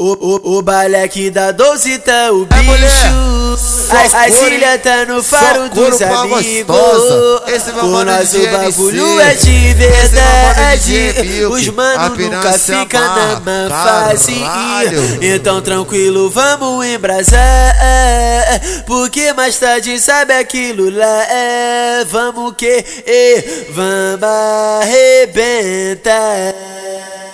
o, o, o baleque da doce tá o bicho. A, a tá no faro dos amigos. O nosso bagulho é de verdade. Os mano nunca fica na má fase. Então tranquilo, vamos embrasar. Porque mais tarde sabe aquilo lá. É, vamos que, vamos arrebentar.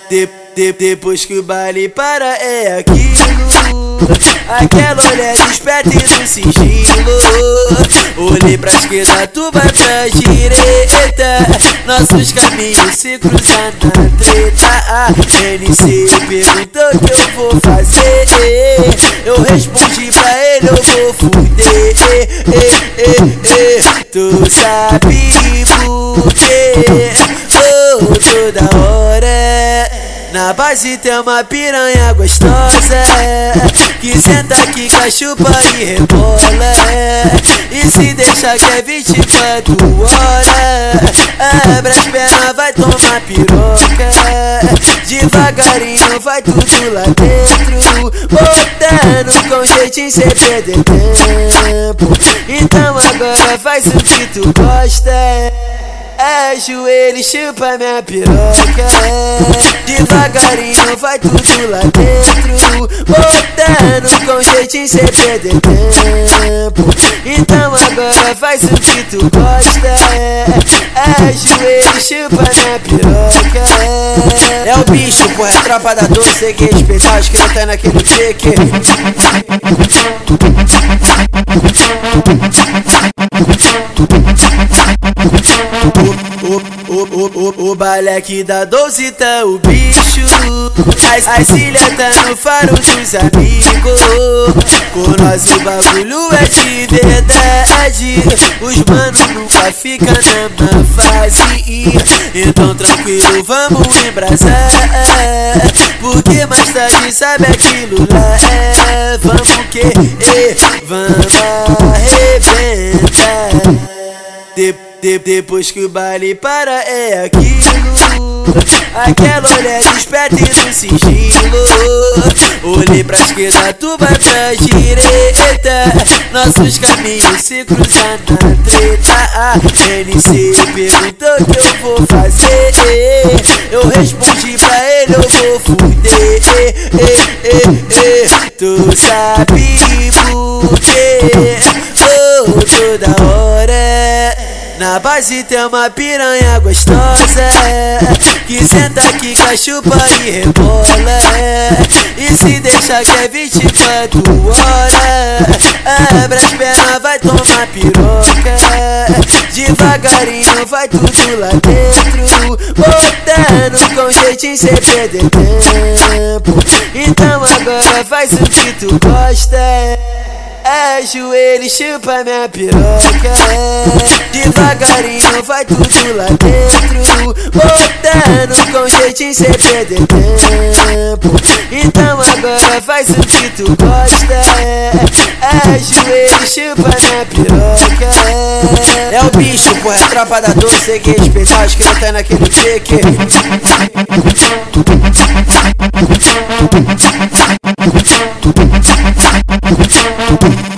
De, de, depois que o baile para é aquilo. Aquela olhada esperta e no sigilo. Olhei pra esquerda, tu vai pra direita. Nossos caminhos se cruzam na treta. A NC perguntou o que eu vou fazer. Eu respondi pra ele, eu vou fuder. Tu sabe por quê? Na base tem uma piranha gostosa Que senta aqui, cachupa e rebola E se deixa que é 24 horas Abre as pernas, vai tomar piroca Devagarinho vai tudo lá dentro Botando com jeitinho sem perder tempo. Então agora faz o que tu gosta é. Joelho, chupa minha piroca Devagarinho vai tudo lá dentro Botando com jeitinho sem perder tempo. Então agora faz o que tu gosta. É joelho, chupa minha piroca. É o bicho, porra, é tropa da doce Tem que respeitar os que não tá naquele pique o, o, o, o, baleque da doce tá o bicho. As, as ilhas tá no faro dos amigos. Com nós o bagulho é de verdade. Os mano nunca fica na má fase. Então tranquilo, vamos embrasar. Porque mais tarde sabe aquilo lá é? Vamos que, vamos arrebentar de, depois que o baile para é aquilo. Aquela olhada esperta e no sigilo. Olhei pra esquerda, tu vai pra direita. Nossos caminhos se cruzam na treta. A NC perguntou o que eu vou fazer. Eu respondi pra ele, eu vou fuder. Tu sabe por quê? Na base tem uma piranha gostosa Que senta aqui, cachupa e rebola. E se deixa que é 24 horas Abre as pernas, vai tomar piroca. Devagarinho vai tudo lá dentro Botando com jeitinho sem perder tempo. Então agora faz o que tu gosta é joelho, chupa minha piroca. Devagarinho vai tudo lá dentro Botando com jeitinho sem perder tempo. Então agora faz o que tu gosta. É joelho, chupa minha piroca. É o bicho, porra, é tropa da doce Tem que respeitar os que não tá naquele pique. Thank you. 不会再也不